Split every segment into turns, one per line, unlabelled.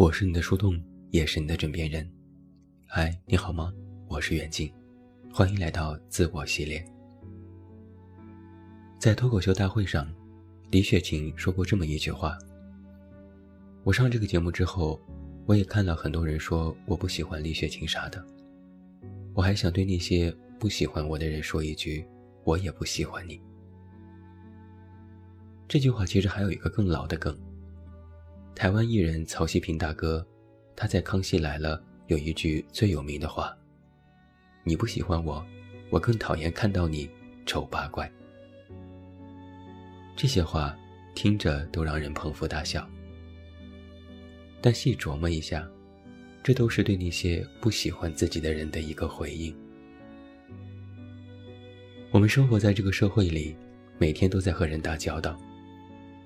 我是你的树洞，也是你的枕边人。嗨，你好吗？我是远近，欢迎来到自我系列。在脱口秀大会上，李雪琴说过这么一句话。我上这个节目之后，我也看到很多人说我不喜欢李雪琴啥的。我还想对那些不喜欢我的人说一句：我也不喜欢你。这句话其实还有一个更老的梗。台湾艺人曹希平大哥，他在《康熙来了》有一句最有名的话：“你不喜欢我，我更讨厌看到你丑八怪。”这些话听着都让人捧腹大笑，但细琢磨一下，这都是对那些不喜欢自己的人的一个回应。我们生活在这个社会里，每天都在和人打交道。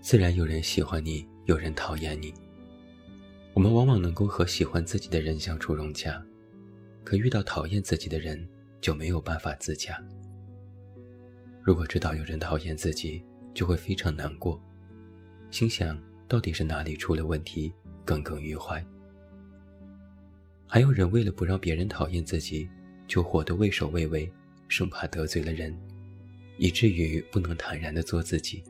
自然有人喜欢你，有人讨厌你。我们往往能够和喜欢自己的人相处融洽，可遇到讨厌自己的人就没有办法自洽。如果知道有人讨厌自己，就会非常难过，心想到底是哪里出了问题，耿耿于怀。还有人为了不让别人讨厌自己，就活得畏首畏尾，生怕得罪了人，以至于不能坦然地做自己。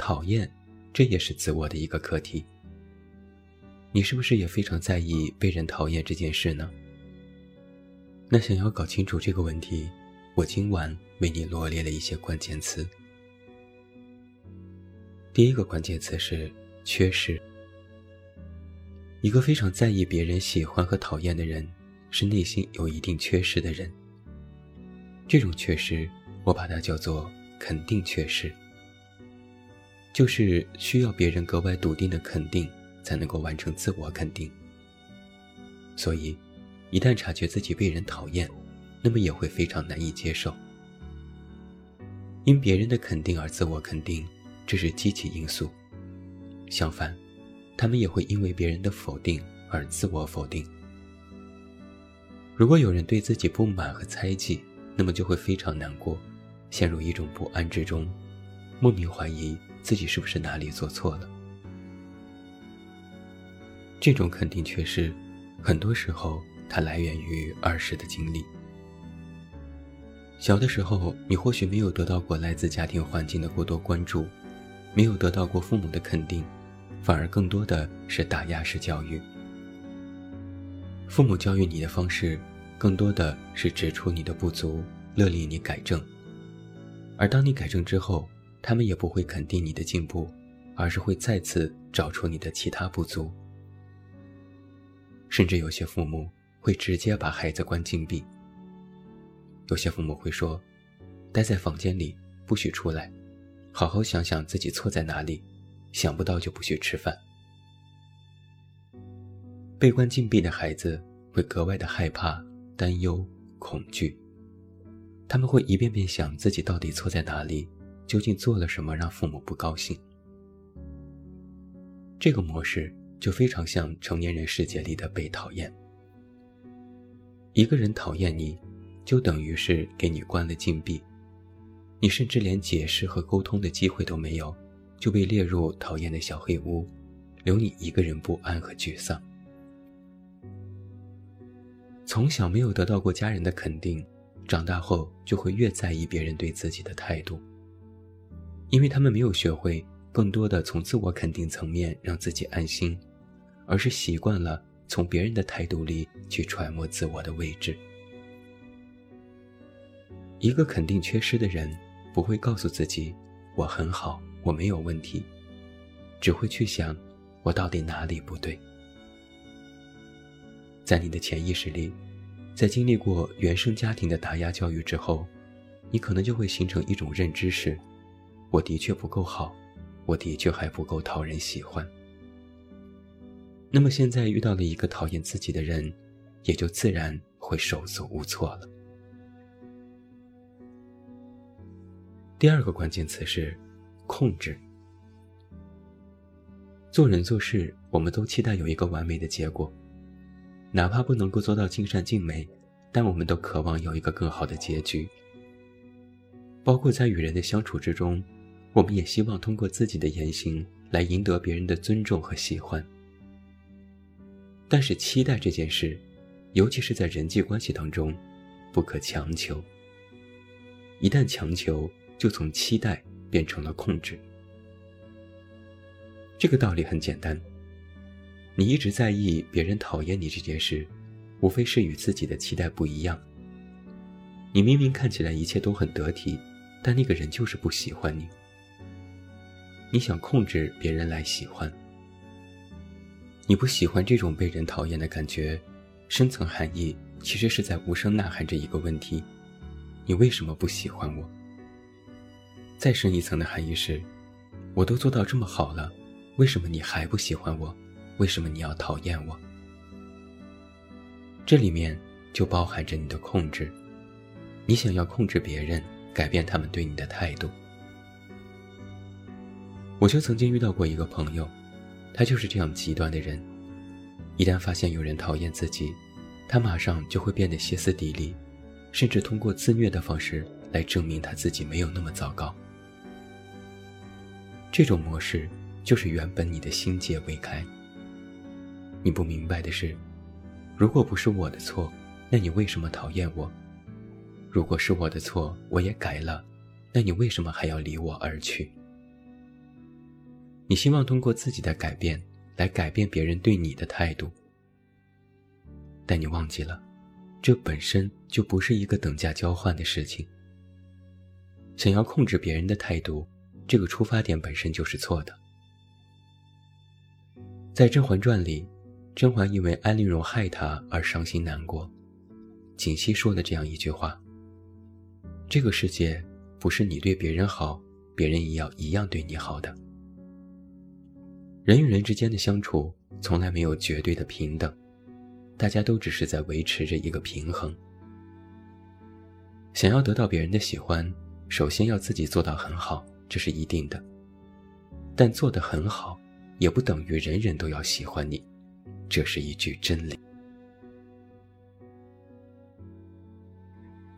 讨厌，这也是自我的一个课题。你是不是也非常在意被人讨厌这件事呢？那想要搞清楚这个问题，我今晚为你罗列了一些关键词。第一个关键词是缺失。一个非常在意别人喜欢和讨厌的人，是内心有一定缺失的人。这种缺失，我把它叫做肯定缺失。就是需要别人格外笃定的肯定，才能够完成自我肯定。所以，一旦察觉自己被人讨厌，那么也会非常难以接受。因别人的肯定而自我肯定，这是积极因素。相反，他们也会因为别人的否定而自我否定。如果有人对自己不满和猜忌，那么就会非常难过，陷入一种不安之中，莫名怀疑。自己是不是哪里做错了？这种肯定缺失，很多时候它来源于儿时的经历。小的时候，你或许没有得到过来自家庭环境的过多关注，没有得到过父母的肯定，反而更多的是打压式教育。父母教育你的方式，更多的是指出你的不足，勒令你改正。而当你改正之后，他们也不会肯定你的进步，而是会再次找出你的其他不足。甚至有些父母会直接把孩子关禁闭。有些父母会说：“待在房间里，不许出来，好好想想自己错在哪里，想不到就不许吃饭。”被关禁闭的孩子会格外的害怕、担忧、恐惧，他们会一遍遍想自己到底错在哪里。究竟做了什么让父母不高兴？这个模式就非常像成年人世界里的被讨厌。一个人讨厌你，就等于是给你关了禁闭，你甚至连解释和沟通的机会都没有，就被列入讨厌的小黑屋，留你一个人不安和沮丧。从小没有得到过家人的肯定，长大后就会越在意别人对自己的态度。因为他们没有学会更多的从自我肯定层面让自己安心，而是习惯了从别人的态度里去揣摩自我的位置。一个肯定缺失的人，不会告诉自己“我很好，我没有问题”，只会去想“我到底哪里不对”。在你的潜意识里，在经历过原生家庭的打压教育之后，你可能就会形成一种认知是。我的确不够好，我的确还不够讨人喜欢。那么现在遇到了一个讨厌自己的人，也就自然会手足无措了。第二个关键词是控制。做人做事，我们都期待有一个完美的结果，哪怕不能够做到尽善尽美，但我们都渴望有一个更好的结局。包括在与人的相处之中。我们也希望通过自己的言行来赢得别人的尊重和喜欢。但是期待这件事，尤其是在人际关系当中，不可强求。一旦强求，就从期待变成了控制。这个道理很简单，你一直在意别人讨厌你这件事，无非是与自己的期待不一样。你明明看起来一切都很得体，但那个人就是不喜欢你。你想控制别人来喜欢，你不喜欢这种被人讨厌的感觉，深层含义其实是在无声呐喊着一个问题：你为什么不喜欢我？再深一层的含义是：我都做到这么好了，为什么你还不喜欢我？为什么你要讨厌我？这里面就包含着你的控制。你想要控制别人，改变他们对你的态度。我就曾经遇到过一个朋友，他就是这样极端的人。一旦发现有人讨厌自己，他马上就会变得歇斯底里，甚至通过自虐的方式来证明他自己没有那么糟糕。这种模式就是原本你的心结未开。你不明白的是，如果不是我的错，那你为什么讨厌我？如果是我的错，我也改了，那你为什么还要离我而去？你希望通过自己的改变来改变别人对你的态度，但你忘记了，这本身就不是一个等价交换的事情。想要控制别人的态度，这个出发点本身就是错的。在《甄嬛传》里，甄嬛因为安陵容害她而伤心难过，锦汐说了这样一句话。这个世界不是你对别人好，别人也要一样对你好的。人与人之间的相处从来没有绝对的平等，大家都只是在维持着一个平衡。想要得到别人的喜欢，首先要自己做到很好，这是一定的。但做得很好，也不等于人人都要喜欢你，这是一句真理。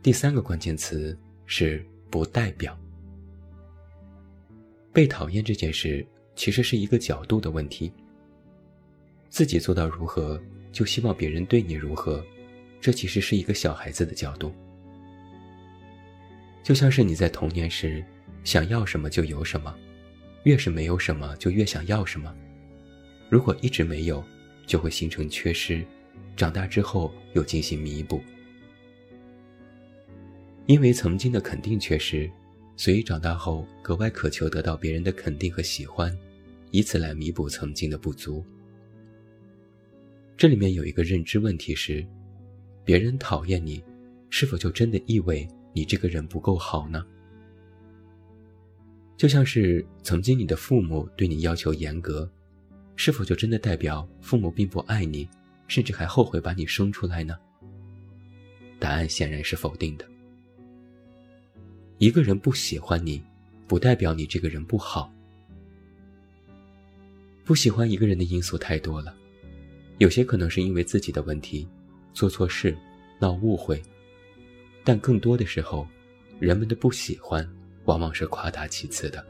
第三个关键词是不代表。被讨厌这件事其实是一个角度的问题。自己做到如何，就希望别人对你如何，这其实是一个小孩子的角度。就像是你在童年时想要什么就有什么，越是没有什么就越想要什么。如果一直没有，就会形成缺失，长大之后又进行弥补。因为曾经的肯定缺失，所以长大后格外渴求得到别人的肯定和喜欢，以此来弥补曾经的不足。这里面有一个认知问题是：别人讨厌你，是否就真的意味你这个人不够好呢？就像是曾经你的父母对你要求严格，是否就真的代表父母并不爱你，甚至还后悔把你生出来呢？答案显然是否定的。一个人不喜欢你，不代表你这个人不好。不喜欢一个人的因素太多了，有些可能是因为自己的问题，做错事，闹误会，但更多的时候，人们的不喜欢往往是夸大其词的。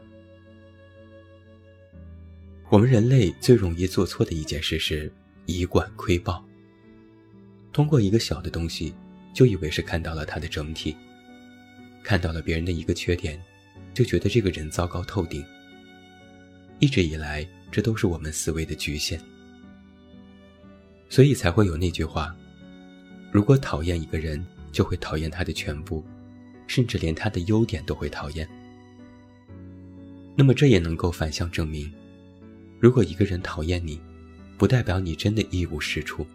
我们人类最容易做错的一件事是以管窥豹，通过一个小的东西，就以为是看到了它的整体。看到了别人的一个缺点，就觉得这个人糟糕透顶。一直以来，这都是我们思维的局限，所以才会有那句话：如果讨厌一个人，就会讨厌他的全部，甚至连他的优点都会讨厌。那么这也能够反向证明，如果一个人讨厌你，不代表你真的一无是处，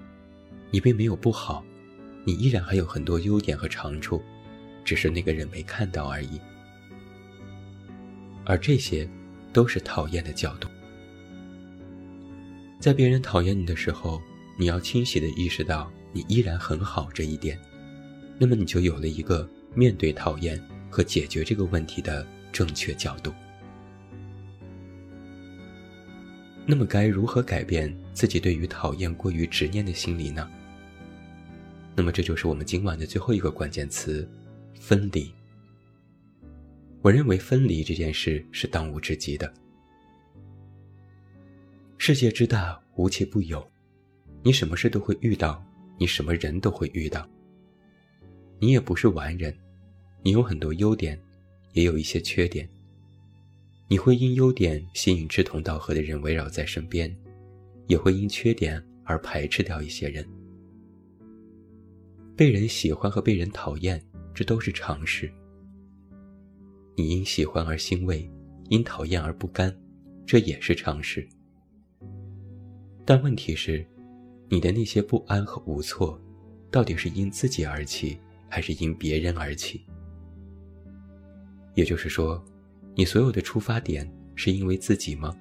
你并没有不好，你依然还有很多优点和长处。只是那个人没看到而已，而这些都是讨厌的角度。在别人讨厌你的时候，你要清晰的意识到你依然很好这一点，那么你就有了一个面对讨厌和解决这个问题的正确角度。那么该如何改变自己对于讨厌过于执念的心理呢？那么这就是我们今晚的最后一个关键词。分离。我认为分离这件事是当务之急的。世界之大，无奇不有，你什么事都会遇到，你什么人都会遇到。你也不是完人，你有很多优点，也有一些缺点。你会因优点吸引志同道合的人围绕在身边，也会因缺点而排斥掉一些人。被人喜欢和被人讨厌，这都是常事。你因喜欢而欣慰，因讨厌而不甘，这也是常事。但问题是，你的那些不安和无措，到底是因自己而起？还是因别人而起，也就是说，你所有的出发点是因为自己吗？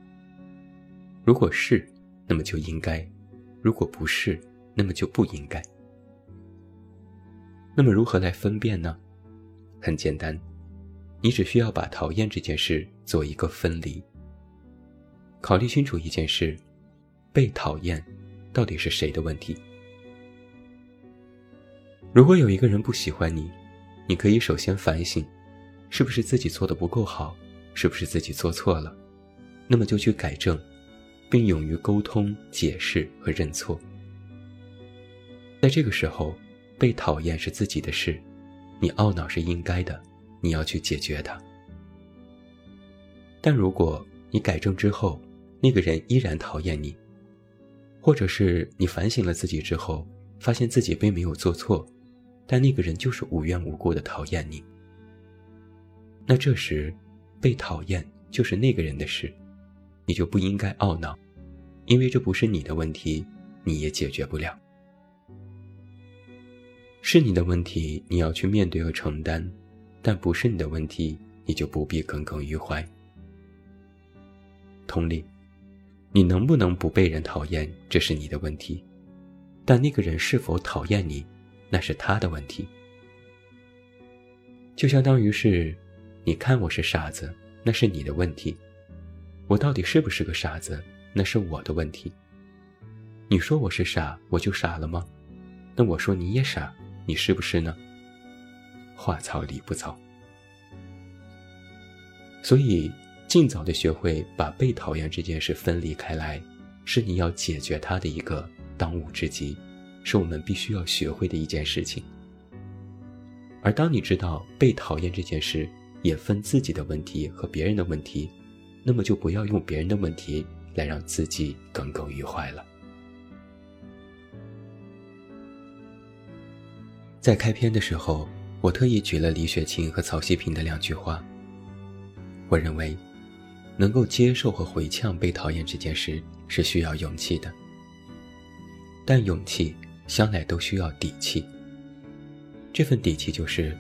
如果是，那么就应该；如果不是，那么就不应该。那么如何来分辨呢？很简单，你只需要把讨厌这件事做一个分离，考虑清楚一件事：被讨厌到底是谁的问题？如果有一个人不喜欢你，你可以首先反省，是不是自己做的不够好，是不是自己做错了，那么就去改正，并勇于沟通、解释和认错。在这个时候，被讨厌是自己的事，你懊恼是应该的，你要去解决它。但如果你改正之后，那个人依然讨厌你，或者是你反省了自己之后，发现自己并没有做错。但那个人就是无缘无故的讨厌你，那这时被讨厌就是那个人的事，你就不应该懊恼，因为这不是你的问题，你也解决不了。是你的问题，你要去面对和承担，但不是你的问题，你就不必耿耿于怀。同理，你能不能不被人讨厌，这是你的问题，但那个人是否讨厌你？那是他的问题，就相当于是，你看我是傻子，那是你的问题；我到底是不是个傻子，那是我的问题。你说我是傻，我就傻了吗？那我说你也傻，你是不是呢？话糙理不糙。所以，尽早的学会把被讨厌这件事分离开来，是你要解决它的一个当务之急。是我们必须要学会的一件事情。而当你知道被讨厌这件事也分自己的问题和别人的问题，那么就不要用别人的问题来让自己耿耿于怀了。在开篇的时候，我特意举了李雪琴和曹希平的两句话。我认为，能够接受和回呛被讨厌这件事是需要勇气的，但勇气。向来都需要底气。这份底气就是，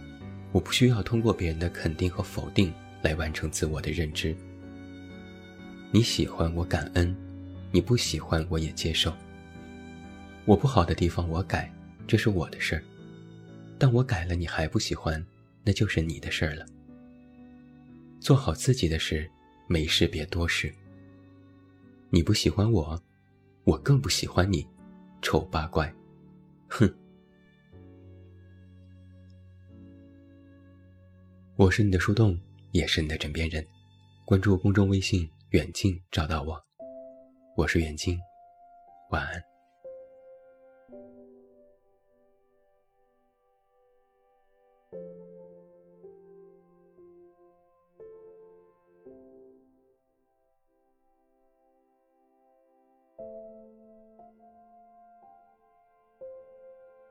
我不需要通过别人的肯定和否定来完成自我的认知。你喜欢我感恩，你不喜欢我也接受。我不好的地方我改，这是我的事儿。但我改了你还不喜欢，那就是你的事儿了。做好自己的事，没事别多事。你不喜欢我，我更不喜欢你，丑八怪。哼，我是你的树洞，也是你的枕边人。关注公众微信“远近”，找到我。我是远近，晚安。